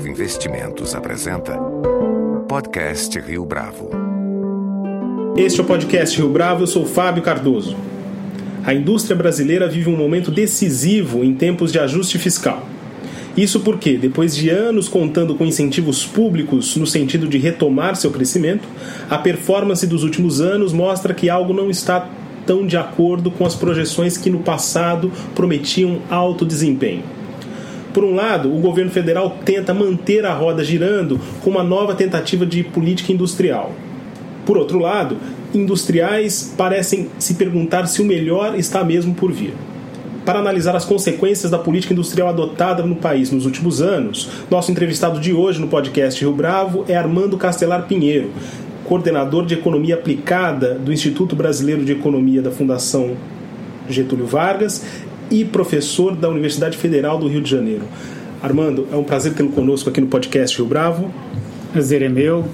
Bravo Investimentos apresenta Podcast Rio Bravo. Este é o Podcast Rio Bravo, eu sou Fábio Cardoso. A indústria brasileira vive um momento decisivo em tempos de ajuste fiscal. Isso porque, depois de anos contando com incentivos públicos no sentido de retomar seu crescimento, a performance dos últimos anos mostra que algo não está tão de acordo com as projeções que no passado prometiam alto desempenho. Por um lado, o governo federal tenta manter a roda girando com uma nova tentativa de política industrial. Por outro lado, industriais parecem se perguntar se o melhor está mesmo por vir. Para analisar as consequências da política industrial adotada no país nos últimos anos, nosso entrevistado de hoje no podcast Rio Bravo é Armando Castelar Pinheiro, coordenador de Economia Aplicada do Instituto Brasileiro de Economia da Fundação Getúlio Vargas e professor da Universidade Federal do Rio de Janeiro. Armando, é um prazer tê-lo conosco aqui no podcast Rio Bravo. Prazer é meu.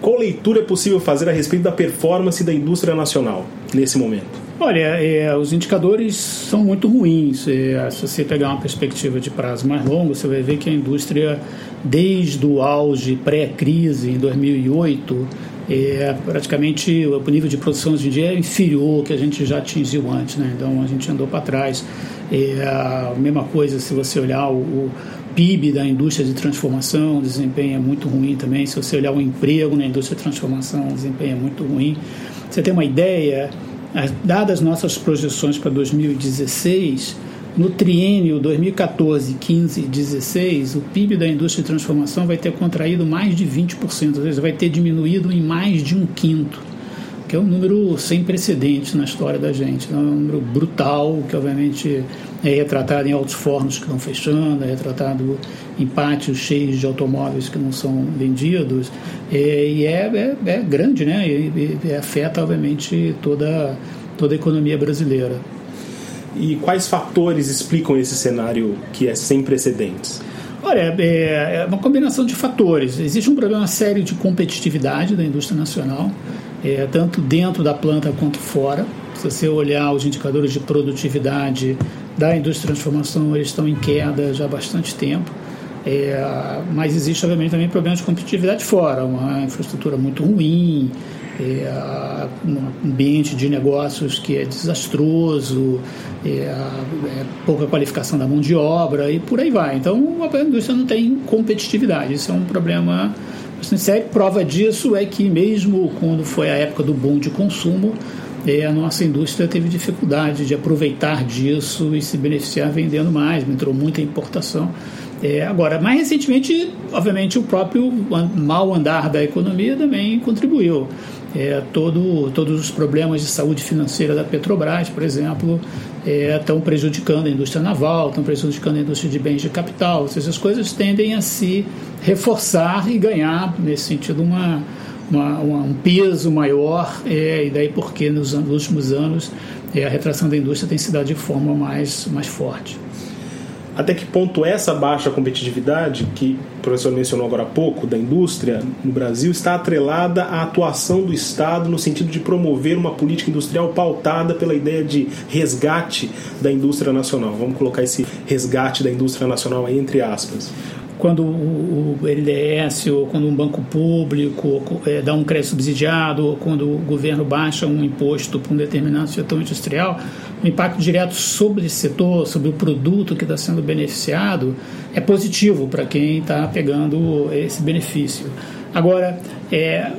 Qual leitura é possível fazer a respeito da performance da indústria nacional nesse momento? Olha, é, os indicadores são muito ruins. É, se você pegar uma perspectiva de prazo mais longo, você vai ver que a indústria, desde o auge pré-crise em 2008, é, praticamente o nível de produção hoje em dia é inferior ao que a gente já atingiu antes. Né? Então a gente andou para trás. É, a mesma coisa se você olhar o, o PIB da indústria de transformação, o desempenho é muito ruim também. Se você olhar o emprego na indústria de transformação, o desempenho é muito ruim. Você tem uma ideia, dadas nossas projeções para 2016, no triênio 2014, 15 e 16, o PIB da indústria de transformação vai ter contraído mais de 20%, ou seja, vai ter diminuído em mais de um quinto que é um número sem precedentes na história da gente. É um número brutal, que obviamente é retratado em altos fornos que estão fechando, é retratado em pátios cheios de automóveis que não são vendidos, é, e é, é, é, grande, né? E, e, afeta, obviamente, toda, toda a economia brasileira. E quais fatores explicam esse cenário que é sem precedentes? Olha, é, é uma combinação de fatores. Existe um problema sério de competitividade da indústria nacional é, tanto dentro da planta quanto fora. Se você olhar os indicadores de produtividade da indústria de transformação, eles estão em queda já há bastante tempo. É, mas existe, obviamente, também problemas de competitividade fora, uma infraestrutura muito ruim, é, um ambiente de negócios que é desastroso, é, é, pouca qualificação da mão de obra e por aí vai. Então, a indústria não tem competitividade. Isso é um problema bastante sério. Prova disso é que, mesmo quando foi a época do boom de consumo, é, a nossa indústria teve dificuldade de aproveitar disso e se beneficiar vendendo mais, entrou muita importação. É, agora, mais recentemente, obviamente, o próprio mal andar da economia também contribuiu. É, todo, todos os problemas de saúde financeira da Petrobras, por exemplo, é, estão prejudicando a indústria naval, estão prejudicando a indústria de bens de capital. Ou seja, as coisas tendem a se reforçar e ganhar, nesse sentido, uma, uma, uma um peso maior. É, e daí porque nos, nos últimos anos é, a retração da indústria tem se dado de forma mais, mais forte até que ponto essa baixa competitividade, que o professor mencionou agora há pouco, da indústria no Brasil, está atrelada à atuação do Estado no sentido de promover uma política industrial pautada pela ideia de resgate da indústria nacional. Vamos colocar esse resgate da indústria nacional aí entre aspas quando o LDS ou quando um banco público é, dá um crédito subsidiado ou quando o governo baixa um imposto para um determinado setor industrial, o impacto direto sobre esse setor, sobre o produto que está sendo beneficiado, é positivo para quem está pegando esse benefício. Agora, é,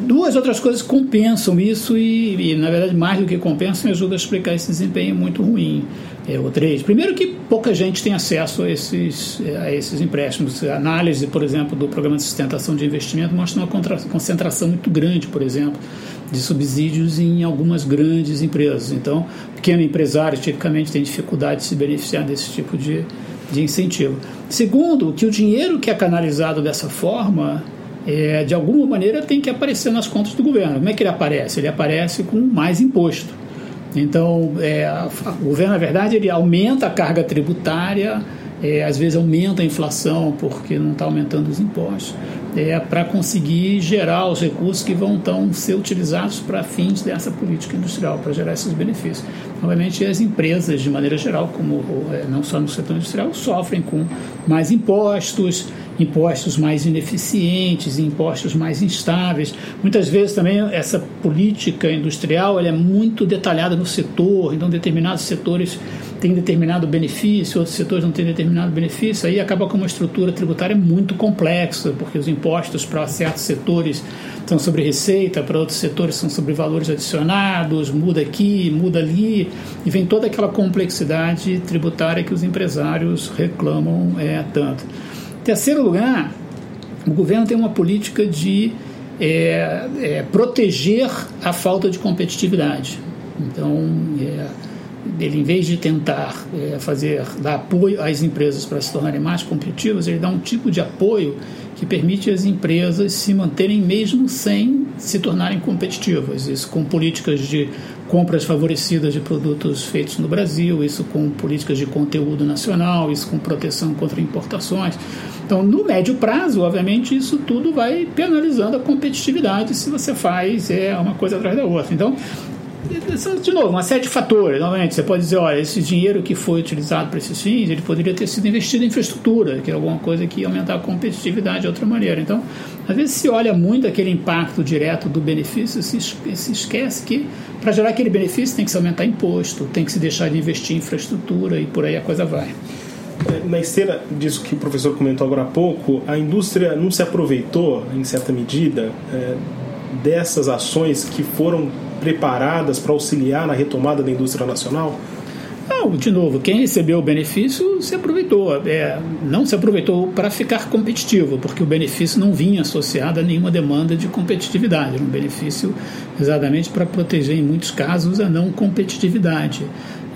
duas outras coisas compensam isso e, e, na verdade, mais do que compensam, ajuda a explicar esse desempenho muito ruim é, ou três. Primeiro que pouca gente tem acesso a esses, a esses empréstimos. A análise, por exemplo, do programa de sustentação de investimento mostra uma concentração muito grande, por exemplo, de subsídios em algumas grandes empresas. Então, pequeno empresário tipicamente tem dificuldade de se beneficiar desse tipo de, de incentivo. Segundo, que o dinheiro que é canalizado dessa forma é, de alguma maneira tem que aparecer nas contas do governo. Como é que ele aparece? Ele aparece com mais imposto. Então, é, o governo, na verdade, ele aumenta a carga tributária, é, às vezes aumenta a inflação porque não está aumentando os impostos, é, para conseguir gerar os recursos que vão então ser utilizados para fins dessa política industrial, para gerar esses benefícios. obviamente as empresas, de maneira geral, como é, não só no setor industrial, sofrem com mais impostos, impostos mais ineficientes, impostos mais instáveis. Muitas vezes também essa política industrial é muito detalhada no setor, então determinados setores têm determinado benefício, outros setores não têm determinado benefício, aí acaba com uma estrutura tributária muito complexa, porque os impostos para certos setores são sobre receita, para outros setores são sobre valores adicionados, muda aqui, muda ali, e vem toda aquela complexidade tributária que os empresários reclamam é, tanto. Terceiro lugar, o governo tem uma política de é, é, proteger a falta de competitividade. Então, é, ele, em vez de tentar é, fazer dar apoio às empresas para se tornarem mais competitivas, ele dá um tipo de apoio que permite às empresas se manterem mesmo sem se tornarem competitivas. Isso com políticas de compras favorecidas de produtos feitos no Brasil, isso com políticas de conteúdo nacional, isso com proteção contra importações. Então, no médio prazo, obviamente, isso tudo vai penalizando a competitividade se você faz é, uma coisa atrás da outra. Então, de novo, uma série de fatores. Novamente, você pode dizer, olha, esse dinheiro que foi utilizado para esses fins, ele poderia ter sido investido em infraestrutura, que é alguma coisa que ia aumentar a competitividade de outra maneira. Então, às vezes se olha muito aquele impacto direto do benefício, se, se esquece que para gerar aquele benefício tem que se aumentar imposto, tem que se deixar de investir em infraestrutura e por aí a coisa vai. É, na esteira disso que o professor comentou agora há pouco, a indústria não se aproveitou, em certa medida, é, dessas ações que foram preparadas para auxiliar na retomada da indústria nacional? Não, de novo, quem recebeu o benefício se aproveitou. É, não se aproveitou para ficar competitivo, porque o benefício não vinha associado a nenhuma demanda de competitividade. Era um benefício exatamente para proteger, em muitos casos, a não competitividade.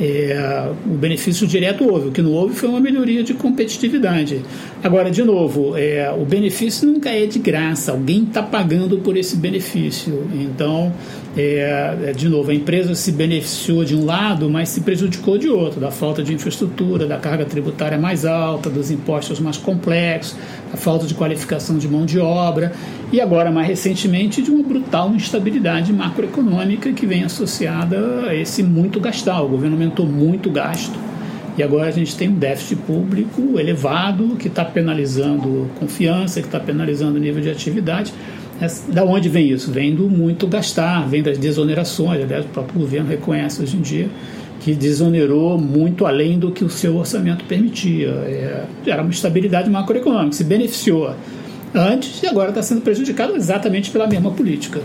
É, o benefício direto houve, o que não houve foi uma melhoria de competitividade. Agora, de novo, é, o benefício nunca é de graça, alguém está pagando por esse benefício. Então, é, é, de novo, a empresa se beneficiou de um lado, mas se prejudicou de outro, da falta de infraestrutura, da carga tributária mais alta, dos impostos mais complexos, da falta de qualificação de mão de obra e agora, mais recentemente, de uma brutal instabilidade macroeconômica que vem associada a esse muito gastar. O governo aumentou muito o gasto e agora a gente tem um déficit público elevado que está penalizando confiança, que está penalizando o nível de atividade da onde vem isso? Vem do muito gastar, vem das desonerações. Aliás, o próprio governo reconhece hoje em dia que desonerou muito além do que o seu orçamento permitia. É, era uma estabilidade macroeconômica, se beneficiou antes e agora está sendo prejudicado exatamente pela mesma política.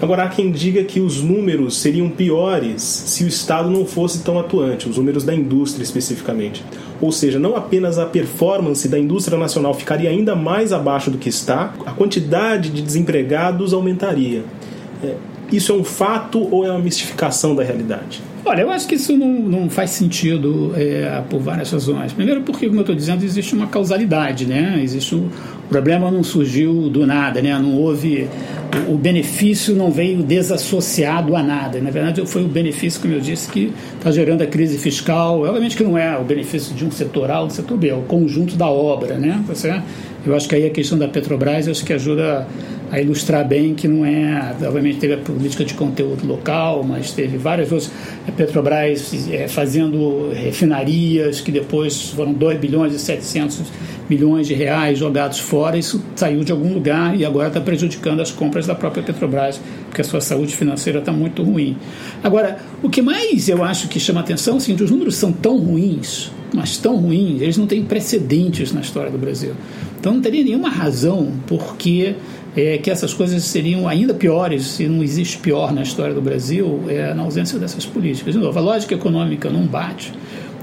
Agora, há quem diga que os números seriam piores se o Estado não fosse tão atuante, os números da indústria especificamente. Ou seja, não apenas a performance da indústria nacional ficaria ainda mais abaixo do que está, a quantidade de desempregados aumentaria. É, isso é um fato ou é uma mistificação da realidade? Olha, eu acho que isso não, não faz sentido é, por várias razões. Primeiro, porque, como eu estou dizendo, existe uma causalidade, né? Existe um, o problema não surgiu do nada, né? Não houve o, o benefício não veio desassociado a nada. Na verdade, foi o benefício, como eu disse, que está gerando a crise fiscal. Obviamente que não é o benefício de um setor A ou do setor B, é o conjunto da obra, né? Você, eu acho que aí a questão da Petrobras acho que ajuda a ilustrar bem que não é. Obviamente teve a política de conteúdo local, mas teve várias outras. Petrobras é, fazendo refinarias que depois foram 2 bilhões e 700 milhões de reais jogados fora, isso saiu de algum lugar e agora está prejudicando as compras da própria Petrobras, porque a sua saúde financeira está muito ruim. Agora, o que mais eu acho que chama atenção, assim, os números são tão ruins, mas tão ruins, eles não têm precedentes na história do Brasil. Então não teria nenhuma razão porque é, que essas coisas seriam ainda piores, se não existe pior na história do Brasil, é, na ausência dessas políticas. De novo, a lógica econômica não bate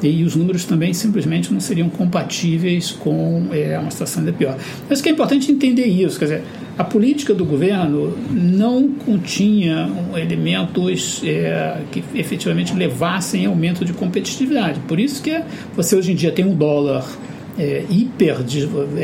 e os números também simplesmente não seriam compatíveis com é, uma situação ainda pior. Mas que é importante entender isso, quer dizer, a política do governo não continha elementos é, que efetivamente levassem a aumento de competitividade. Por isso que você hoje em dia tem um dólar é, hiper,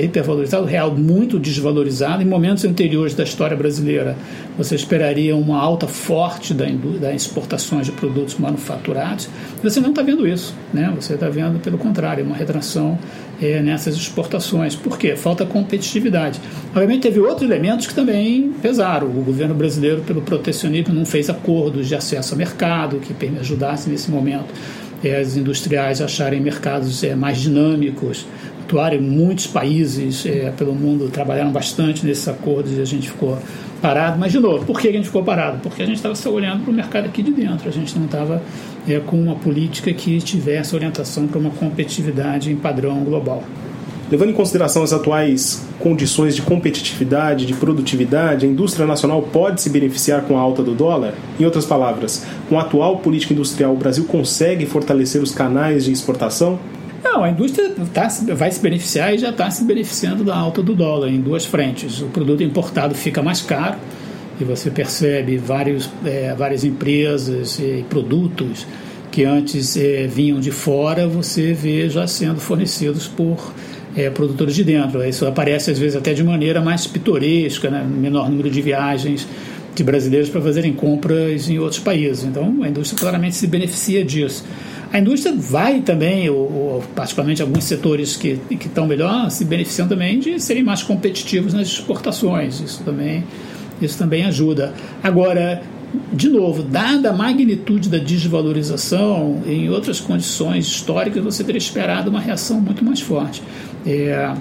hipervalorizado, o real muito desvalorizado. Em momentos anteriores da história brasileira, você esperaria uma alta forte da, das exportações de produtos manufaturados. Você não está vendo isso, né? você está vendo, pelo contrário, uma retração é, nessas exportações. Por quê? Falta competitividade. Obviamente, teve outros elementos que também pesaram. O governo brasileiro, pelo protecionismo, não fez acordos de acesso ao mercado que ajudassem nesse momento é, as industriais acharem mercados é, mais dinâmicos, atuarem em muitos países é, pelo mundo, trabalharam bastante nesses acordos e a gente ficou parado. Mas, de novo, por que a gente ficou parado? Porque a gente estava só olhando para o mercado aqui de dentro, a gente não estava é, com uma política que tivesse orientação para uma competitividade em padrão global. Levando em consideração as atuais condições de competitividade, de produtividade, a indústria nacional pode se beneficiar com a alta do dólar? Em outras palavras, com a atual política industrial, o Brasil consegue fortalecer os canais de exportação? Não, a indústria tá, vai se beneficiar e já está se beneficiando da alta do dólar em duas frentes. O produto importado fica mais caro e você percebe vários, é, várias empresas e produtos que antes é, vinham de fora, você vê já sendo fornecidos por é, produtores de dentro. Isso aparece às vezes até de maneira mais pitoresca, né? menor número de viagens de brasileiros para fazerem compras em outros países. Então a indústria claramente se beneficia disso. A indústria vai também, ou, ou particularmente alguns setores que, que estão melhor, se beneficiam também de serem mais competitivos nas exportações. Isso também, isso também ajuda. Agora, de novo, dada a magnitude da desvalorização, em outras condições históricas você teria esperado uma reação muito mais forte. É,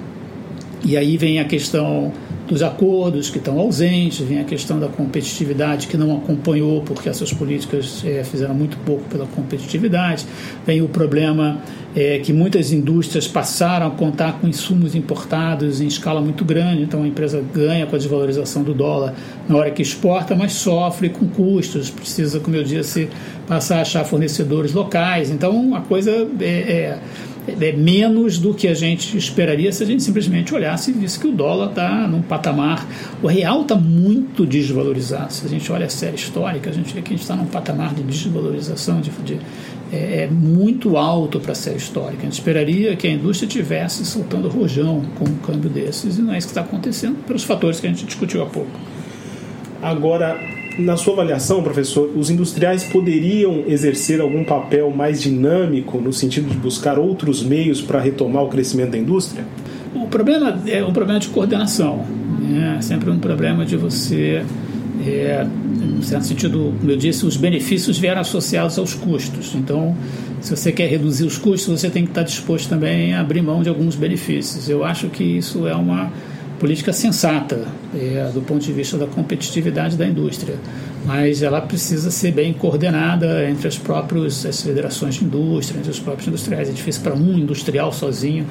e aí vem a questão dos acordos que estão ausentes, vem a questão da competitividade que não acompanhou porque essas políticas é, fizeram muito pouco pela competitividade, vem o problema é, que muitas indústrias passaram a contar com insumos importados em escala muito grande, então a empresa ganha com a desvalorização do dólar na hora que exporta, mas sofre com custos, precisa, como eu disse, passar a achar fornecedores locais, então a coisa é, é é menos do que a gente esperaria se a gente simplesmente olhasse e visse que o dólar está num patamar. O real está muito desvalorizado. Se a gente olha a série histórica, a gente vê que a gente está num patamar de desvalorização de, de é, é, muito alto para a série histórica. A gente esperaria que a indústria tivesse soltando rojão com um câmbio desses e não é isso que está acontecendo pelos fatores que a gente discutiu há pouco. Agora, na sua avaliação, professor, os industriais poderiam exercer algum papel mais dinâmico no sentido de buscar outros meios para retomar o crescimento da indústria? O problema é um problema de coordenação. Né? É sempre um problema de você, é, em certo sentido, como eu disse, os benefícios vieram associados aos custos. Então, se você quer reduzir os custos, você tem que estar disposto também a abrir mão de alguns benefícios. Eu acho que isso é uma política sensata é, do ponto de vista da competitividade da indústria, mas ela precisa ser bem coordenada entre as próprias as federações de indústria, entre os próprios industriais. É difícil para um industrial sozinho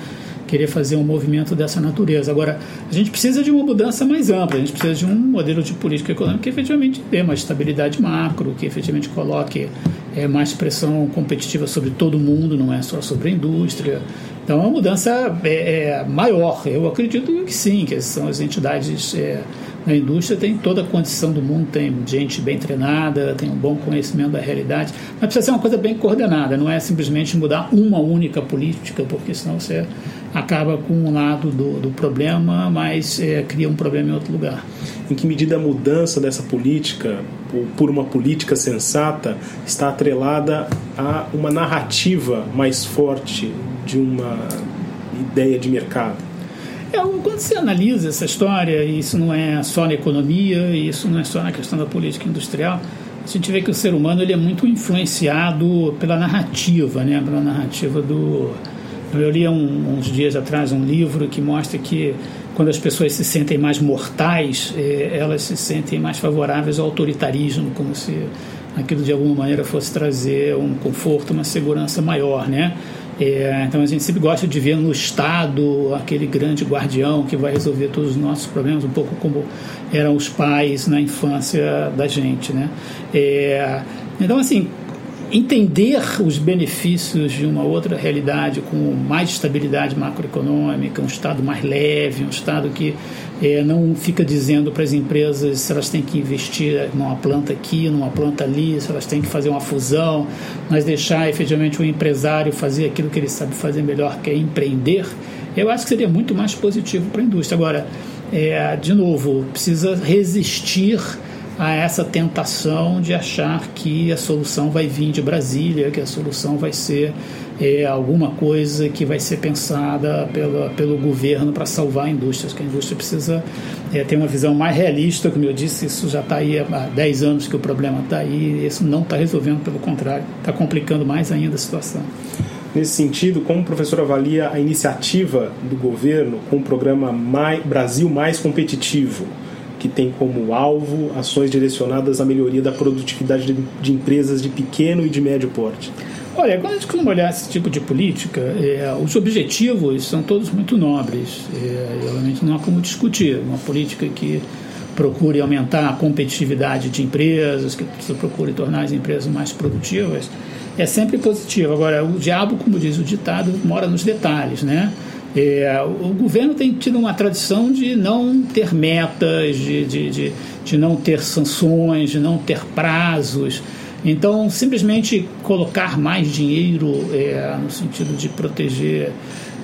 querer fazer um movimento dessa natureza. Agora, a gente precisa de uma mudança mais ampla, a gente precisa de um modelo de política econômica que efetivamente dê uma estabilidade macro, que efetivamente coloque é, mais pressão competitiva sobre todo mundo, não é só sobre a indústria. Então, é uma mudança é, é, maior. Eu acredito que sim, que são as entidades é, na indústria tem toda a condição do mundo, tem gente bem treinada, tem um bom conhecimento da realidade, mas precisa ser uma coisa bem coordenada, não é simplesmente mudar uma única política, porque senão você acaba com um lado do, do problema, mas é, cria um problema em outro lugar. Em que medida a mudança dessa política, por uma política sensata, está atrelada a uma narrativa mais forte de uma ideia de mercado? É, quando você analisa essa história, e isso não é só na economia, e isso não é só na questão da política industrial, a gente vê que o ser humano ele é muito influenciado pela narrativa, né? pela narrativa do, eu li um, uns dias atrás um livro que mostra que quando as pessoas se sentem mais mortais, eh, elas se sentem mais favoráveis ao autoritarismo, como se aquilo de alguma maneira fosse trazer um conforto, uma segurança maior, né? É, então a gente sempre gosta de ver no Estado aquele grande guardião que vai resolver todos os nossos problemas, um pouco como eram os pais na infância da gente, né? É, então assim entender os benefícios de uma outra realidade com mais estabilidade macroeconômica, um Estado mais leve, um Estado que é, não fica dizendo para as empresas se elas têm que investir numa planta aqui, numa planta ali, se elas têm que fazer uma fusão, mas deixar efetivamente o empresário fazer aquilo que ele sabe fazer melhor, que é empreender. eu acho que seria muito mais positivo para a indústria. Agora, é, de novo, precisa resistir a essa tentação de achar que a solução vai vir de Brasília, que a solução vai ser é, alguma coisa que vai ser pensada pela, pelo governo para salvar a indústria. que a indústria precisa é, ter uma visão mais realista, como eu disse, isso já está aí há 10 anos que o problema está aí, isso não está resolvendo, pelo contrário, está complicando mais ainda a situação. Nesse sentido, como o professor avalia a iniciativa do governo com o programa mais, Brasil Mais Competitivo, que tem como alvo ações direcionadas à melhoria da produtividade de, de empresas de pequeno e de médio porte? Olha, quando a gente costuma olhar esse tipo de política, é, os objetivos são todos muito nobres. É, realmente não há como discutir. Uma política que procure aumentar a competitividade de empresas, que procure tornar as empresas mais produtivas, é sempre positivo. Agora, o diabo, como diz o ditado, mora nos detalhes, né? É, o governo tem tido uma tradição de não ter metas, de, de, de, de não ter sanções, de não ter prazos. Então, simplesmente colocar mais dinheiro é, no sentido de proteger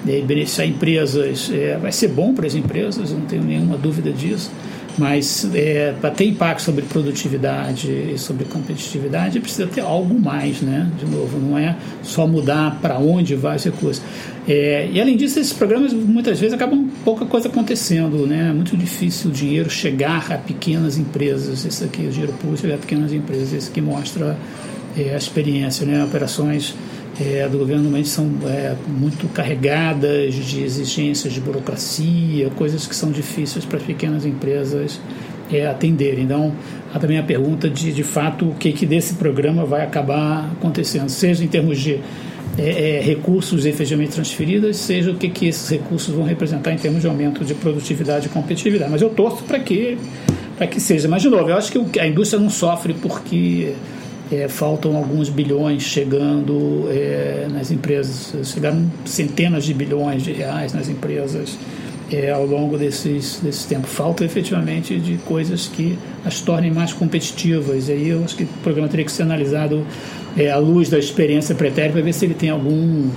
é, e beneficiar empresas é, vai ser bom para as empresas, não tenho nenhuma dúvida disso. Mas é, para ter impacto sobre produtividade e sobre competitividade, precisa ter algo mais, né? De novo, não é só mudar para onde vai os recursos. É, e além disso, esses programas muitas vezes acabam pouca coisa acontecendo, né? É muito difícil o dinheiro chegar a pequenas empresas. Esse aqui, o dinheiro público chegar a pequenas empresas, esse que mostra é, a experiência, né? Operações é, do governo normalmente são é, muito carregadas de exigências de burocracia, coisas que são difíceis para as pequenas empresas é, atenderem. Então, há também a pergunta de, de fato, o que, que desse programa vai acabar acontecendo, seja em termos de é, é, recursos efetivamente transferidos, seja o que, que esses recursos vão representar em termos de aumento de produtividade e competitividade. Mas eu torço para que, que seja. Mas, de novo, eu acho que a indústria não sofre porque é, faltam alguns bilhões chegando é, nas empresas, chegaram centenas de bilhões de reais nas empresas é, ao longo desses, desse tempo. Falta efetivamente de coisas que as tornem mais competitivas. E aí eu acho que o programa teria que ser analisado é, à luz da experiência pretérita para ver se ele tem algum,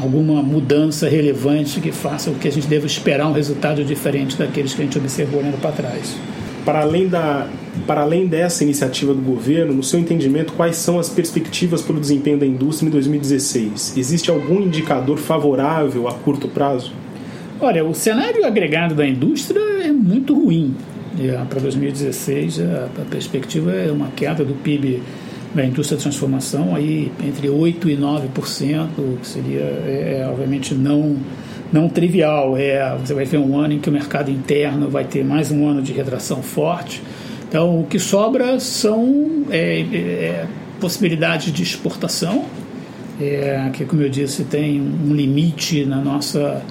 alguma mudança relevante que faça o que a gente deva esperar um resultado diferente daqueles que a gente observou olhando para trás. Para além, da, para além dessa iniciativa do governo, no seu entendimento, quais são as perspectivas para o desempenho da indústria em 2016? Existe algum indicador favorável a curto prazo? Olha, o cenário agregado da indústria é muito ruim. Para 2016, a, a perspectiva é uma queda do PIB da indústria de transformação aí entre 8% e 9%, que seria, é, é obviamente, não não trivial. É, você vai ver um ano em que o mercado interno vai ter mais um ano de retração forte. Então, o que sobra são é, é, possibilidades de exportação, é, que, como eu disse, tem um limite na nossa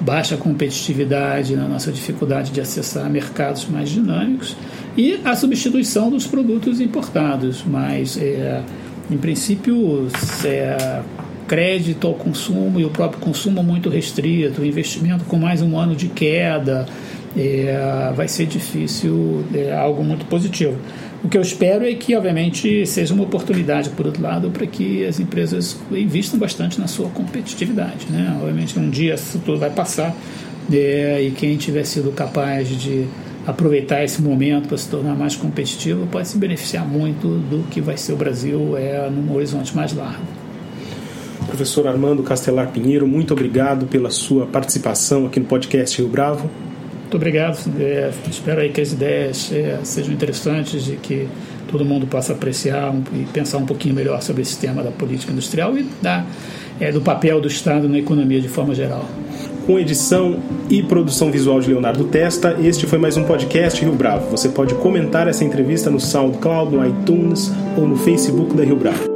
baixa competitividade, na nossa dificuldade de acessar mercados mais dinâmicos, e a substituição dos produtos importados. Mas, é, em princípio, é, crédito ao consumo e o próprio consumo muito restrito, investimento com mais um ano de queda, é, vai ser difícil, é algo muito positivo. O que eu espero é que, obviamente, seja uma oportunidade, por outro lado, para que as empresas investam bastante na sua competitividade. Né? Obviamente, um dia isso tudo vai passar é, e quem tiver sido capaz de aproveitar esse momento para se tornar mais competitivo pode se beneficiar muito do que vai ser o Brasil é, num horizonte mais largo. Professor Armando Castelar Pinheiro, muito obrigado pela sua participação aqui no podcast Rio Bravo. Muito obrigado. É, espero aí que as ideias é, sejam interessantes e que todo mundo possa apreciar um, e pensar um pouquinho melhor sobre esse tema da política industrial e da, é, do papel do Estado na economia de forma geral. Com edição e produção visual de Leonardo Testa, este foi mais um podcast Rio Bravo. Você pode comentar essa entrevista no SoundCloud, no iTunes ou no Facebook da Rio Bravo.